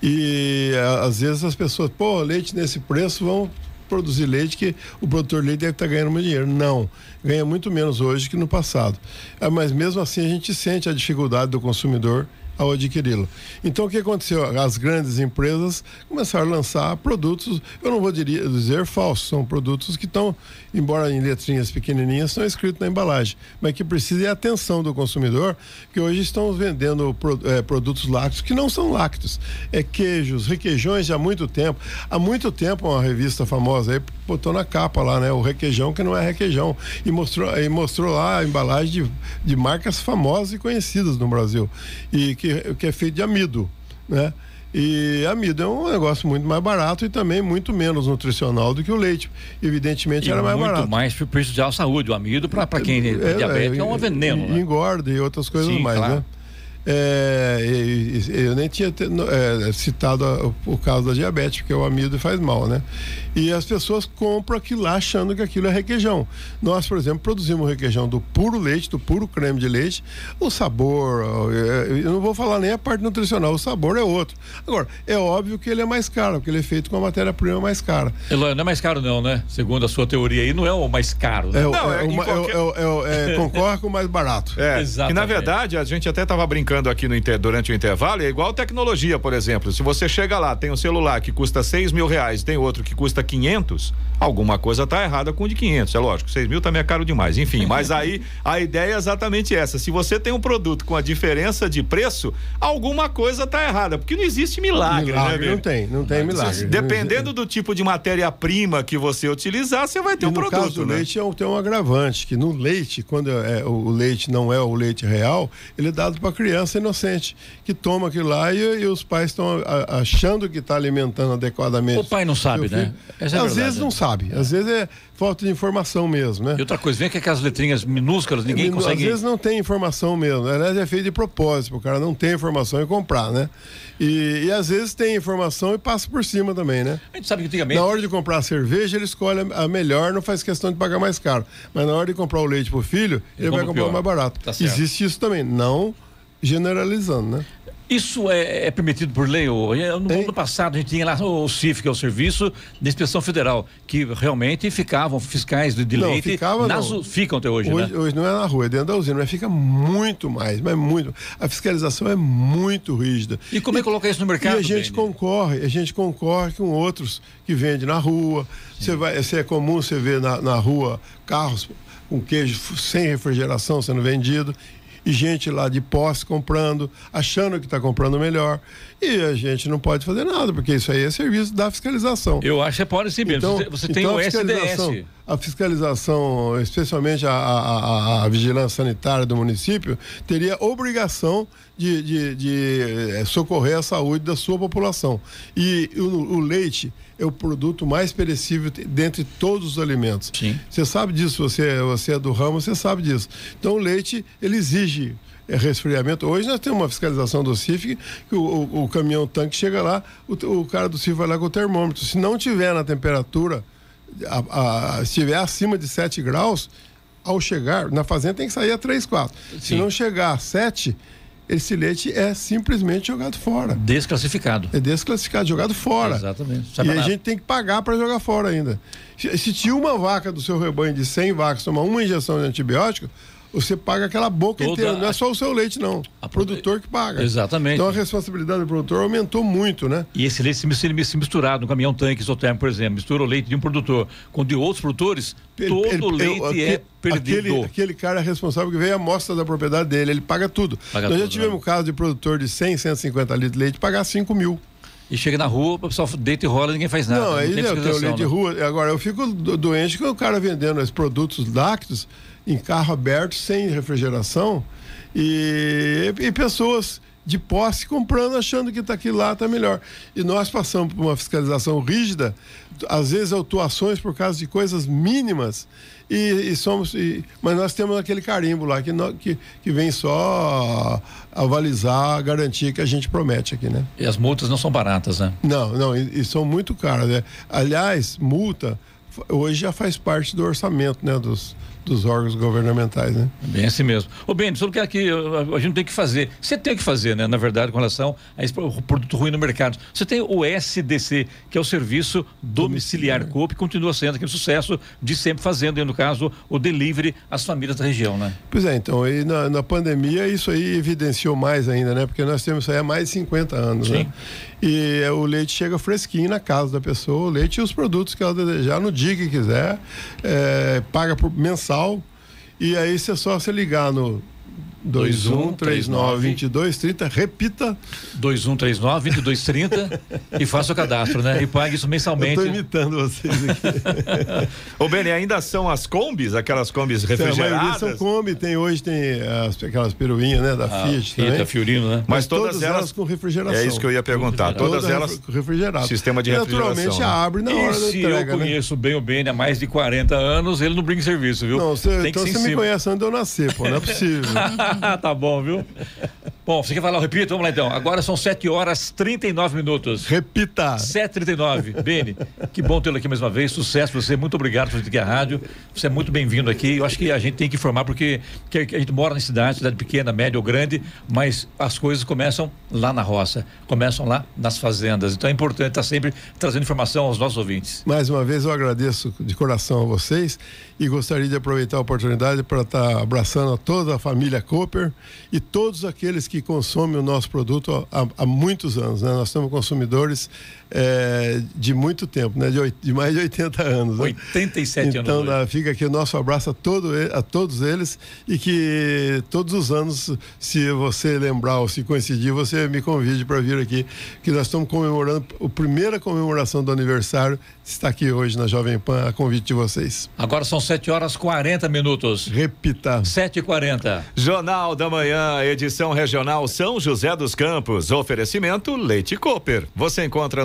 E a- às vezes as pessoas, pô, leite nesse preço, vão produzir leite que o produtor de leite deve estar ganhando muito dinheiro. Não, ganha muito menos hoje que no passado. Ah, Mas mesmo assim a gente sente a dificuldade do consumidor ao adquiri-lo. Então o que aconteceu? As grandes empresas começaram a lançar produtos, eu não vou dizer falsos, são produtos que estão, embora em letrinhas pequenininhas, estão escritos na embalagem, mas que precisa de atenção do consumidor, que hoje estão vendendo eh, produtos lácteos que não são lácteos, é queijos, requeijões há muito tempo. Há muito tempo uma revista famosa aí botou na capa lá, né, o requeijão que não é requeijão e mostrou e mostrou lá a embalagem de, de marcas famosas e conhecidas no Brasil e que, que é feito de amido, né? E amido é um negócio muito mais barato e também muito menos nutricional do que o leite. Evidentemente E era mais muito barato. mais prejudicial à saúde. O amido, para quem é, É, diabético, é, um veneno. e- né? Engorda e outras coisas Sim, mais, claro. né? É, e- e- eu nem tinha é, citado o caso da diabetes, porque o amido faz mal, né? E as pessoas compram aquilo lá achando que aquilo é requeijão. Nós, por exemplo, produzimos requeijão do puro leite, do puro creme de leite. O sabor, ó, é, eu não vou falar nem a parte nutricional, o sabor é outro. Agora, é óbvio que ele é mais caro, porque ele é feito com a matéria-prima mais cara. Eloy, não é mais caro não, né? Segundo a sua teoria aí, não é o mais caro, né? É, o- Não, é é uma- é qualquer- é é é, concorre com o mais barato. É, Exatamente. que na verdade a gente até estava brincando aqui no inter- durante o intervalo, é igual tecnologia, por exemplo. Se você chega lá, tem um celular que custa seis mil reais, tem outro que custa 500, alguma coisa tá errada com o de 500, é lógico. Seis mil também é caro demais, enfim. Mas aí a ideia é exatamente essa. Se você tem um produto com a diferença de preço, alguma coisa tá errada, porque não existe milagre, né, Milagre velho? não tem, não tem milagre. Dependendo do tipo de matéria-prima que você utilizar, você vai ter E um no produto, caso do né? leite é um- tem um agravante, que no leite, quando é, o, o leite não é o leite real, ele é dado para criança inocente, que toma aquilo lá e, e os pais estão achando que está alimentando adequadamente. O pai não sabe, né? é Às verdade, vezes né? não sabe, às vezes é falta de informação mesmo, né? E outra coisa, vem que aquelas letrinhas minúsculas, ninguém Às consegue. vezes não tem informação mesmo. Aliás, é feito de propósito, o cara não tem informação e comprar, né? E, e às vezes tem informação e passa por cima também, né? A gente sabe que antigamente. Na hora de comprar a cerveja, ele escolhe a melhor, não faz questão de pagar mais caro. Mas na hora de comprar o leite pro filho, ele vai comprar o mais barato. Tá. Existe isso também, não generalizando, né? Isso é, é, permitido por lei? Ou, no ano passado a gente tinha lá o CIF, que é o Serviço de Inspeção Federal, que realmente ficavam fiscais de, de não, leite. Ficava, nas, não. Ficam até hoje, hoje, né? Hoje não é na rua, é dentro da usina, mas fica muito mais, mas muito. A fiscalização é muito rígida. E como e, é que coloca isso no mercado? E a gente concorre, a gente concorre com outros que vendem na rua. Você vai, é comum você ver na, na rua carros com queijo sem refrigeração sendo vendido e gente lá de posse comprando, achando que está comprando melhor. E a gente não pode fazer nada, porque isso aí é serviço da fiscalização. Eu acho que pode sim, mesmo. Então, você, tem então o a fiscalização, SDS. A fiscalização, especialmente a, a, a, vigilância sanitária do município, teria obrigação de, de, de eh, socorrer a saúde da sua população. E o, o leite é o produto mais perecível dentre todos os alimentos. Sim. Você sabe disso, você, você é do ramo, você sabe disso. Então o leite, ele exige é, resfriamento. Hoje nós temos uma fiscalização do CIF que o, o, o caminhão tanque chega lá, o, o, cara do CIF vai lá com o termômetro. Se não tiver na temperatura, a, a, se estiver acima de 7 graus, ao chegar, na fazenda tem que sair a 3, 4. Sim. Se não chegar a 7, esse leite é simplesmente jogado fora. Desclassificado. É desclassificado, jogado fora. Exatamente. Sabe e nada. a gente tem que pagar para jogar fora ainda. Se, se tinha uma vaca do seu rebanho de 100 vacas tomar uma injeção de antibiótico, você paga aquela boca Toda inteira. Não é só o seu leite, não. A produtor que paga. Exatamente. Então a responsabilidade do produtor aumentou muito, né? E esse leite se, misturado no caminhão tanque isotérmico, por exemplo, mistura o leite de um produtor com de outros produtores, ele, todo ele, leite eu, é perdido. Aquele, aquele cara é responsável que veio a amostra da propriedade dele, ele paga tudo. Paga Nós tudo, já tivemos né? caso de produtor de 100, 150 litros de leite pagar 5 mil. E chega na rua, o pessoal deita e rola, ninguém faz nada. Não, aí não tem o leite de né? rua. Agora, eu fico doente com o cara vendendo esses produtos lácteos em carro aberto, sem refrigeração, e, e pessoas de posse comprando, achando que está aqui lá está melhor. E nós passamos por uma fiscalização rígida, às vezes autuações por causa de coisas mínimas, e, e somos. E, mas nós temos aquele carimbo lá que, no, que, que vem só avalizar a garantia que a gente promete aqui, né? E as multas não são baratas, né? Não, não, e, e são muito caras. Né? Aliás, multa hoje já faz parte do orçamento, né? Dos, dos órgãos governamentais, né? Bem assim mesmo. Ô Ben, sobre o que a gente tem que fazer. Você tem que fazer, né? Na verdade, com relação a esse produto ruim no mercado. Você tem o SDC, que é o Serviço Domiciliar Coop, continua sendo aquele sucesso de sempre fazendo, no caso, o delivery às famílias da região, né? Pois é, então, aí na, na pandemia isso aí evidenciou mais ainda, né? Porque nós temos isso aí há mais de 50 anos, Sim. né? E é, o leite chega fresquinho na casa da pessoa, o leite e os produtos que ela desejar no dia que quiser, é, paga por mensal. E aí você só se ligar no 2139-2230, repita. 2139-2230 e faça o cadastro, né? E pague isso mensalmente. Estou imitando vocês aqui. Ô, Beni, ainda são as combis, aquelas combis refrigeradas? São combi, tem hoje, tem as, aquelas peruinhas, né? Da ah, Fiat também. Da Fiorino, né? Mas, Mas todas, todas elas, elas, com refrigeração. É isso que eu ia perguntar. Todas, todas elas refrigeradas. Sistema de refrigeração. Naturalmente né? abre na hora e da se entrega, eu conheço né? bem o Beni há mais de 40 anos, ele não brinca em serviço, viu? Não, cê, então você me conhece antes de eu nascer, pô, não é possível. tá bom, viu? Bom, você quer falar, repito? Vamos lá então. Agora são 7 horas 39 minutos. Repita. 7h39. Beni, que bom tê-lo aqui mais uma vez. Sucesso pra você. Muito obrigado por vir aqui à rádio. Você é muito bem-vindo aqui. Eu acho que a gente tem que informar, porque que a gente mora na cidade, cidade pequena, média ou grande, mas as coisas começam lá na roça, começam lá nas fazendas. Então é importante estar sempre trazendo informação aos nossos ouvintes. Mais uma vez eu agradeço de coração a vocês e gostaria de aproveitar a oportunidade para estar abraçando a toda a família Cooper e todos aqueles que consomem o nosso produto há, há muitos anos. Né? Nós somos consumidores é, de muito tempo, né? de, de, mais de 80 anos. Né? 87 então, anos. Então, fica aqui o nosso abraço a, todo, a todos eles e que todos os anos, se você lembrar ou se coincidir, você me convide para vir aqui, que nós estamos comemorando a primeira comemoração do aniversário, está aqui hoje na Jovem Pan, a convite de vocês. Agora são 7 horas 40 minutos. Repita. 7 e 40 Jornal da Manhã, edição regional São José dos Campos. Oferecimento Leite Cooper. Você encontra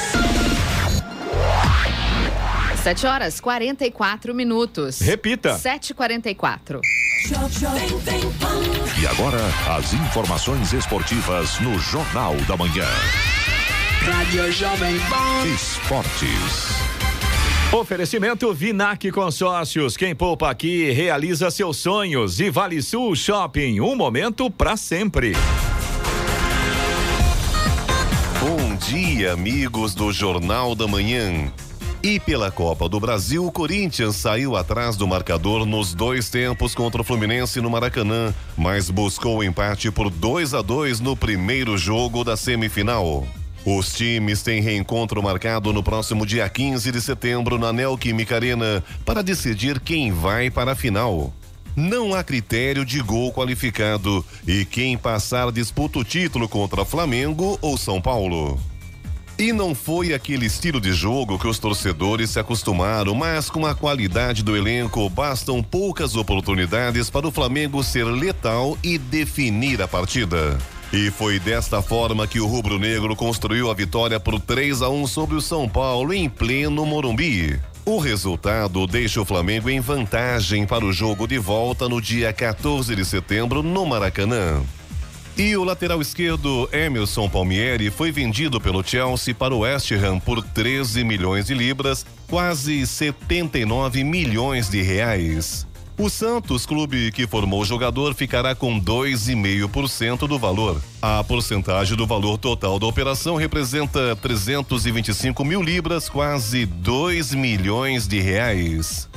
7 horas 44 minutos. Repita. 7h44. E agora, as informações esportivas no Jornal da Manhã. Rádio Jovem Pan. Esportes. Oferecimento Vinac Consórcios. Quem poupa aqui realiza seus sonhos. E Vale Sul Shopping. Um momento para sempre. Bom dia, amigos do Jornal da Manhã. E pela Copa do Brasil, o Corinthians saiu atrás do marcador nos dois tempos contra o Fluminense no Maracanã, mas buscou o empate por 2 a 2 no primeiro jogo da semifinal. Os times têm reencontro marcado no próximo dia 15 de setembro na Neoquímica Arena para decidir quem vai para a final. Não há critério de gol qualificado e quem passar disputa o título contra Flamengo ou São Paulo. E não foi aquele estilo de jogo que os torcedores se acostumaram, mas com a qualidade do elenco, bastam poucas oportunidades para o Flamengo ser letal e definir a partida. E foi desta forma que o rubro-negro construiu a vitória por 3 a 1 sobre o São Paulo em pleno Morumbi. O resultado deixa o Flamengo em vantagem para o jogo de volta no dia 14 de setembro no Maracanã. E o lateral esquerdo Emerson Palmieri foi vendido pelo Chelsea para o West Ham por 13 milhões de libras, quase 79 milhões de reais. O Santos, clube que formou o jogador, ficará com 2,5% do valor. A porcentagem do valor total da operação representa 325 mil libras, quase 2 milhões de reais.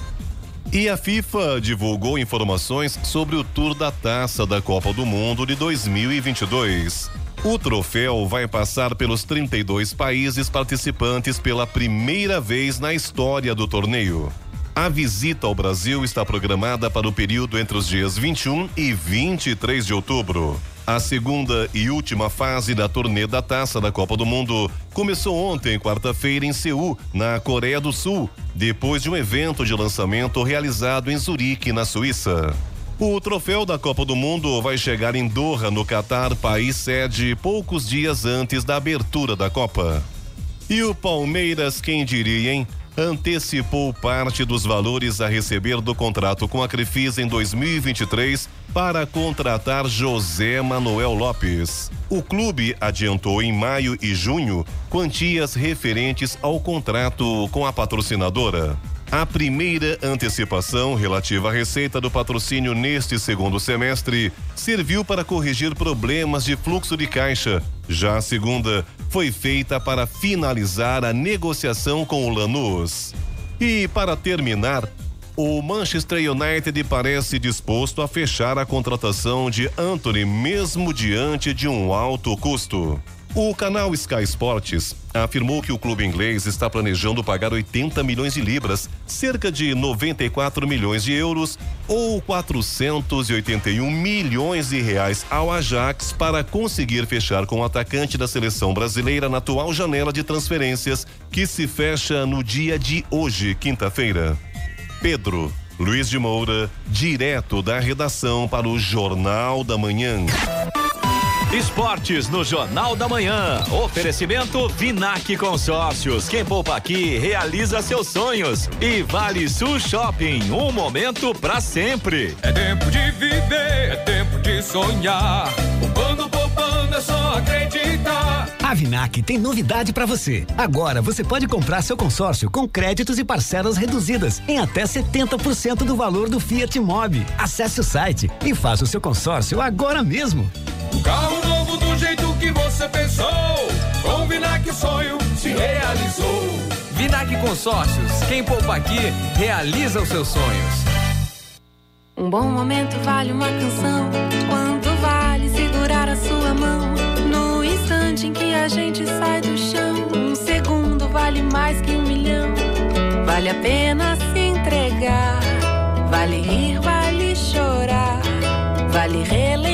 E a FIFA divulgou informações sobre o tour da taça da Copa do Mundo de 2022. O troféu vai passar pelos 32 países participantes pela primeira vez na história do torneio. A visita ao Brasil está programada para o período entre os dias 21 e 23 de outubro. A segunda e última fase da turnê da Taça da Copa do Mundo começou ontem, quarta-feira, em Seul, na Coreia do Sul, depois de um evento de lançamento realizado em Zurique, na Suíça. O troféu da Copa do Mundo vai chegar em Doha, no Catar, país sede, poucos dias antes da abertura da Copa. E o Palmeiras, quem diria, hein? Antecipou parte dos valores a receber do contrato com a Crefisa em 2023 para contratar José Manuel Lopes. O clube adiantou em maio e junho quantias referentes ao contrato com a patrocinadora. A primeira antecipação relativa à receita do patrocínio neste segundo semestre serviu para corrigir problemas de fluxo de caixa. Já a segunda foi feita para finalizar a negociação com o Lanús. E para terminar, o Manchester United parece disposto a fechar a contratação de Anthony mesmo diante de um alto custo. O canal Sky Sports afirmou que o clube inglês está planejando pagar 80 milhões de libras, cerca de 94 milhões de euros ou 481 milhões de reais ao Ajax para conseguir fechar com o atacante da seleção brasileira na atual janela de transferências, que se fecha no dia de hoje, quinta-feira. Pedro Luiz de Moura, direto da redação para o Jornal da Manhã. Esportes no Jornal da Manhã. Oferecimento Vinac Consórcios. Quem poupa aqui realiza seus sonhos. E Vale Sul Shopping. Um momento para sempre. É tempo de viver, é tempo de sonhar. Poupando, poupando, é só acreditar. A Vinac tem novidade para você. Agora você pode comprar seu consórcio com créditos e parcelas reduzidas em até 70% do valor do Fiat Mobi. Acesse o site e faça o seu consórcio agora mesmo. Carro novo do jeito que você pensou. Com Vinac o sonho se realizou. Vinac Consórcios. Quem poupa aqui realiza os seus sonhos. Um bom momento vale uma canção. Quanto vale segurar a sua mão? No instante em que a gente sai do chão, um segundo vale mais que um milhão. Vale a pena se entregar. Vale rir, vale chorar. Vale relembrar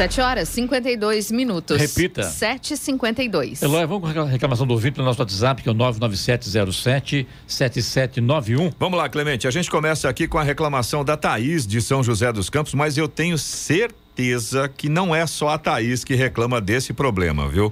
7 horas 52 minutos. Repita. 7h52. Eloy, vamos com a reclamação do ouvinte no nosso WhatsApp, que é o 99707-7791. Vamos lá, Clemente. A gente começa aqui com a reclamação da Thaís de São José dos Campos, mas eu tenho certeza que não é só a Thaís que reclama desse problema, viu?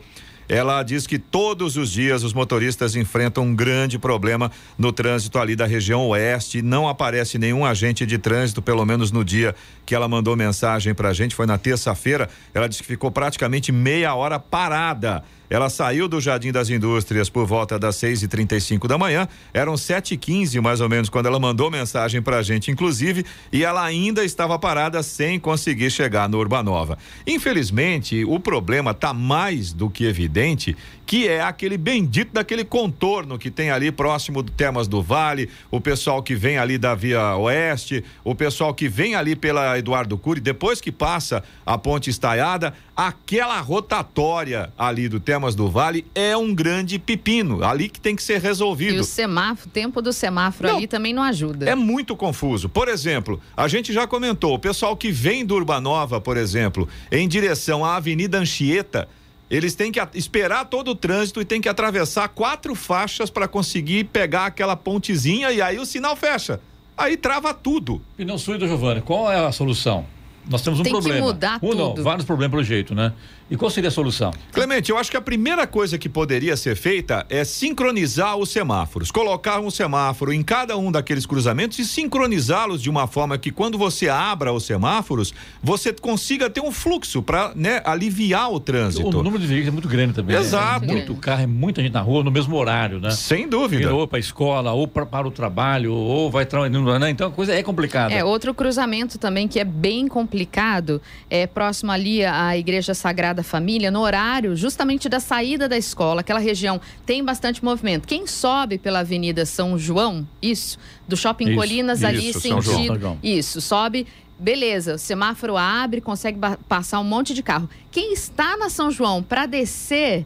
Ela diz que todos os dias os motoristas enfrentam um grande problema no trânsito ali da região oeste. Não aparece nenhum agente de trânsito, pelo menos no dia que ela mandou mensagem pra gente, foi na terça-feira. Ela disse que ficou praticamente meia hora parada. Ela saiu do Jardim das Indústrias por volta das 6 e 35 da manhã. Eram 7 e 15 mais ou menos, quando ela mandou mensagem pra gente, inclusive, e ela ainda estava parada sem conseguir chegar no Urbanova. Infelizmente, o problema tá mais do que evidente, que é aquele bendito daquele contorno que tem ali próximo do Termas do Vale, o pessoal que vem ali da Via Oeste, o pessoal que vem ali pela Eduardo Cury, depois que passa a ponte estaiada, aquela rotatória ali do Termas do Vale é um grande pepino, ali que tem que ser E resolvido. o semáforo, o tempo do semáforo ali também não ajuda. É muito confuso. Por exemplo, a gente já comentou, o pessoal que vem do Urbanova, por exemplo, em direção à Avenida Anchieta, eles têm que esperar todo o trânsito e tem que atravessar quatro faixas para conseguir pegar aquela pontezinha e aí o sinal fecha. Aí trava tudo. Pneu suído, Giovana, qual é a solução? Nós temos um Tem que problema. mudar um não, tudo. vários problemas pelo jeito, né? E qual seria a solução? Clemente, eu acho que a primeira coisa que poderia ser feita é sincronizar os semáforos. Colocar um semáforo em cada um daqueles cruzamentos e sincronizá-los de uma forma que quando você abra os semáforos, você consiga ter um fluxo para né, aliviar o trânsito. O número de veículos é muito grande também. né? Exato. É muito carro, é muita gente na rua no mesmo horário, né? Sem dúvida. Ou para a escola, ou pra, para o trabalho, ou vai trabalhando, né? Então a coisa é complicada. É, outro cruzamento também que é bem complicado, é próximo ali à Igreja Sagrada Família, no horário justamente da saída da escola, aquela região tem bastante movimento. Quem sobe pela Avenida São João, isso, do Shopping Isso, Colinas ali isso, São João. sentido, isso, sobe Beleza, o semáforo abre, consegue passar um monte de carro. Quem está na São João para descer,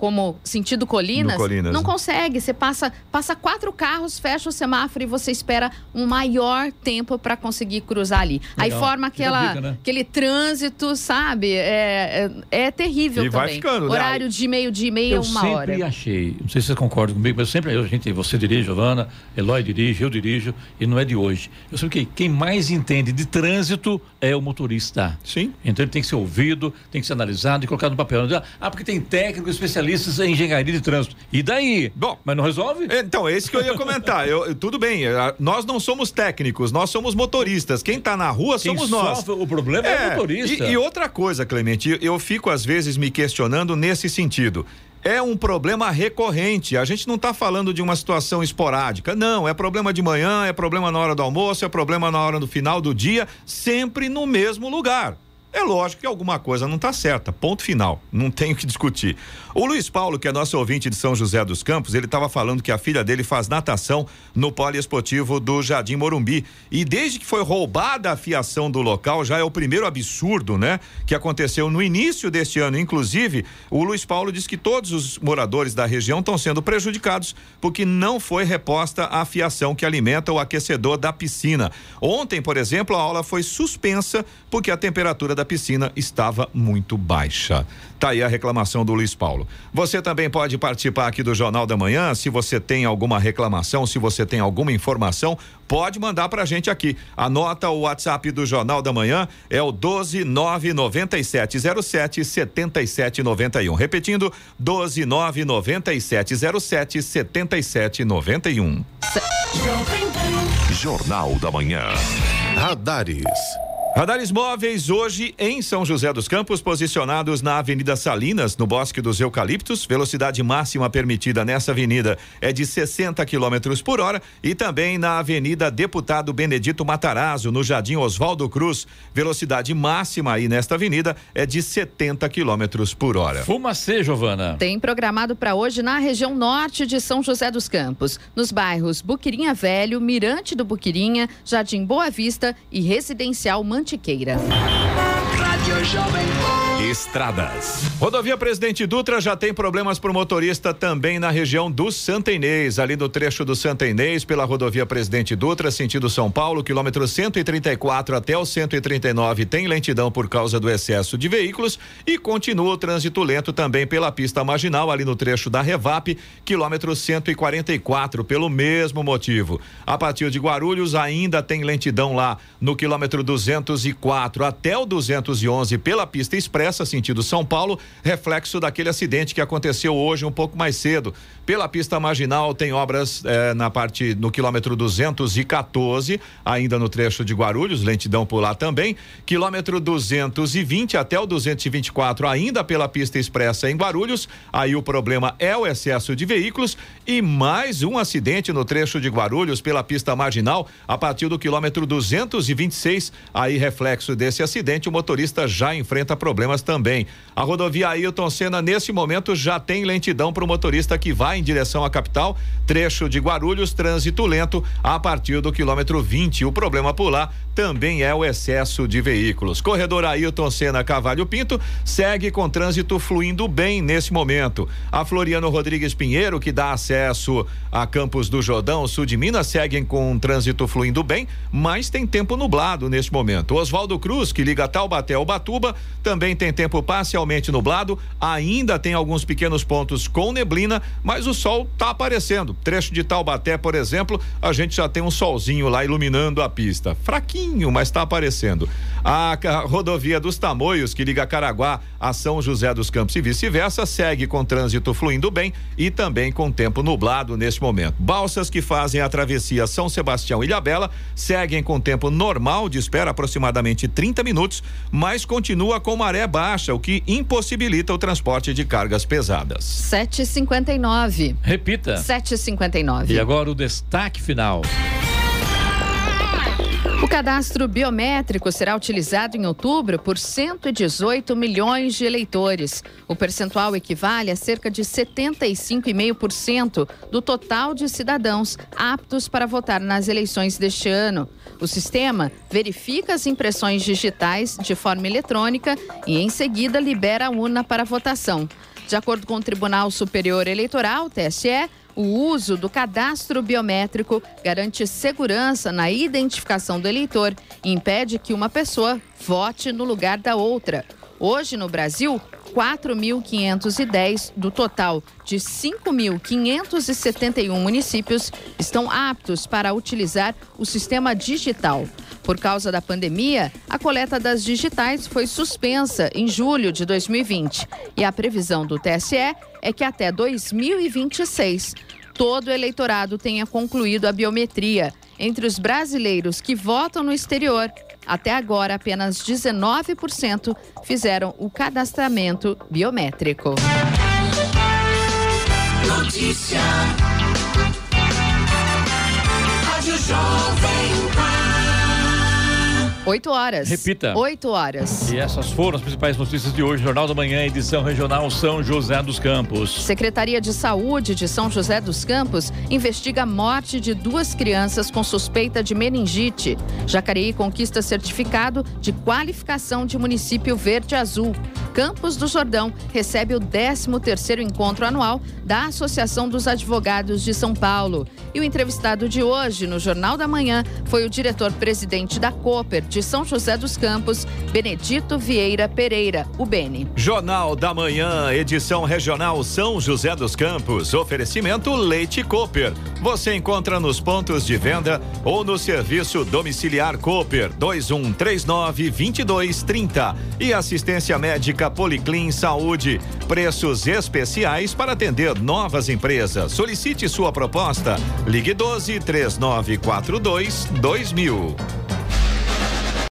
como sentido Colinas, Colinas, não né? consegue. Você passa, passa quatro carros, fecha o semáforo e você espera um maior tempo para conseguir cruzar ali. Aí Legal. forma Fica a aquela, dica, né? aquele trânsito, sabe? É, é, é terrível E também. vai ficando, né? Horário de meio-dia e meia, eu uma sempre hora. achei, não sei se vocês concordam comigo, mas eu sempre, eu, gente, você dirige, Giovana, Eloy dirige, eu dirijo, e não é de hoje. Eu sei que quem mais entende de trânsito é o motorista. Sim. Então ele tem que ser ouvido, tem que ser analisado e colocado no papel. Ah, porque tem técnicos especialistas em engenharia de trânsito. E daí? Bom, mas não resolve? Então, é isso que eu ia comentar. Eu- tudo bem, eh, nós não somos técnicos, nós somos motoristas. Quem tá na rua Quem somos nós. o problema é, o motorista. E, e outra coisa, Clemente, eu fico às vezes me questionando nesse sentido. É um problema recorrente. A gente não está falando de uma situação esporádica. Não, é problema de manhã, é problema na hora do almoço, é problema na hora do final do dia, sempre no mesmo lugar. É lógico que alguma coisa não está certa. Ponto final. Não tenho que discutir. O Luiz Paulo, que é nosso ouvinte de São José dos Campos, ele estava falando que a filha dele faz natação no poliesportivo do Jardim Morumbi. E desde que foi roubada a fiação do local, já é o primeiro absurdo, né? Que aconteceu no início deste ano. Inclusive, o Luiz Paulo diz que todos os moradores da região estão sendo prejudicados porque não foi reposta a fiação que alimenta o aquecedor da piscina. Ontem, por exemplo, a aula foi suspensa porque a temperatura da piscina estava muito baixa. Tá aí a reclamação do Luiz Paulo. Você também pode participar aqui do Jornal da Manhã. Se você tem alguma reclamação, se você tem alguma informação, pode mandar pra gente aqui. Anota o WhatsApp do Jornal da Manhã, é o 1299707 7791. Repetindo, 1299707 7791. Jornal da Manhã. Radares. Radares móveis hoje em São José dos Campos, posicionados na Avenida Salinas, no Bosque dos Eucaliptos. Velocidade máxima permitida nessa avenida é de 60 km por hora. E também na Avenida Deputado Benedito Matarazzo, no Jardim Oswaldo Cruz. Velocidade máxima aí nesta avenida é de 70 km por hora. Fumacê, Giovana. Tem programado para hoje na região norte de São José dos Campos, nos bairros Buquirinha Velho, Mirante do Buquirinha, Jardim Boa Vista e Residencial Mantiqueira. Rádio Jovem Pan. Estradas. Rodovia Presidente Dutra já tem problemas para o motorista também na região do Santa Inês, ali no trecho do Santa Inês, pela rodovia Presidente Dutra, sentido São Paulo, quilômetro 134 até o 139, tem lentidão por causa do excesso de veículos e continua o trânsito lento também pela pista marginal, ali no trecho da Revap, quilômetro 144, pelo mesmo motivo. A partir de Guarulhos ainda tem lentidão lá no quilômetro 204 até o 211 pela pista expressa sentido São Paulo, reflexo daquele acidente que aconteceu hoje um pouco mais cedo. Pela pista marginal tem obras eh, na parte no quilômetro 214, ainda no trecho de Guarulhos, lentidão por lá também. Quilômetro 220 até o 224, ainda pela pista expressa em Guarulhos. Aí o problema é o excesso de veículos e mais um acidente no trecho de Guarulhos pela pista marginal a partir do quilômetro 226. Aí reflexo desse acidente, o motorista já enfrenta problemas também. A rodovia Ailton Senna nesse momento já tem lentidão para o motorista que vai em direção à capital, trecho de Guarulhos, trânsito lento a partir do quilômetro 20. O problema por lá também é o excesso de veículos. Corredor Ailton Senna Cavalho Pinto segue com trânsito fluindo bem nesse momento. A Floriano Rodrigues Pinheiro, que dá acesso a Campos do Jordão, sul de Minas, seguem com trânsito fluindo bem, mas tem tempo nublado neste momento. Oswaldo Cruz, que liga Taubaté ao Batuba, também tem tempo parcialmente nublado, ainda tem alguns pequenos pontos com neblina, mas o sol está aparecendo. Trecho de Taubaté, por exemplo, a gente já tem um solzinho lá iluminando a pista. Fraquinho, mas está aparecendo. A rodovia dos Tamoios, que liga Caraguá a São José dos Campos e vice-versa, segue com trânsito fluindo bem e também com tempo nublado neste momento. Balsas que fazem a travessia São Sebastião e Ilhabela seguem com tempo normal de espera, aproximadamente 30 minutos, mas continua com maré baixa, o que impossibilita o transporte de cargas pesadas. 7h59. Repita. 7h59. E agora o destaque final. O cadastro biométrico será utilizado em outubro por 118 milhões de eleitores. O percentual equivale a cerca de 75,5% do total de cidadãos aptos para votar nas eleições deste ano. O sistema verifica as impressões digitais de forma eletrônica e, em seguida, libera a urna para votação. De acordo com o Tribunal Superior Eleitoral, TSE, o uso do cadastro biométrico garante segurança na identificação do eleitor e impede que uma pessoa vote no lugar da outra. Hoje, no Brasil, 4.510 do total de 5.571 municípios estão aptos para utilizar o sistema digital. Por causa da pandemia, a coleta das digitais foi suspensa em julho de 2020 e a previsão do TSE é que até 2026 todo o eleitorado tenha concluído a biometria. Entre os brasileiros que votam no exterior, até agora apenas 19% fizeram o cadastramento biométrico. Notícia. Rádio Jovem. 8 horas. Repita. 8 horas. E essas foram as principais notícias de hoje, Jornal da Manhã, edição regional São José dos Campos. Secretaria de Saúde de São José dos Campos investiga a morte de duas crianças com suspeita de meningite. Jacareí conquista certificado de qualificação de município verde azul. Campos do Jordão recebe o 13º encontro anual da Associação dos Advogados de São Paulo. E o entrevistado de hoje no Jornal da Manhã foi o diretor-presidente da Cooper de São José dos Campos, Benedito Vieira Pereira, Bene. Jornal da Manhã, edição regional São José dos Campos. Oferecimento Leite Cooper. Você encontra nos pontos de venda ou no serviço domiciliar Cooper 2139 2230 e assistência médica Policlin Saúde. Preços especiais para atender novas empresas. Solicite sua proposta. Ligue 12 3942 2000.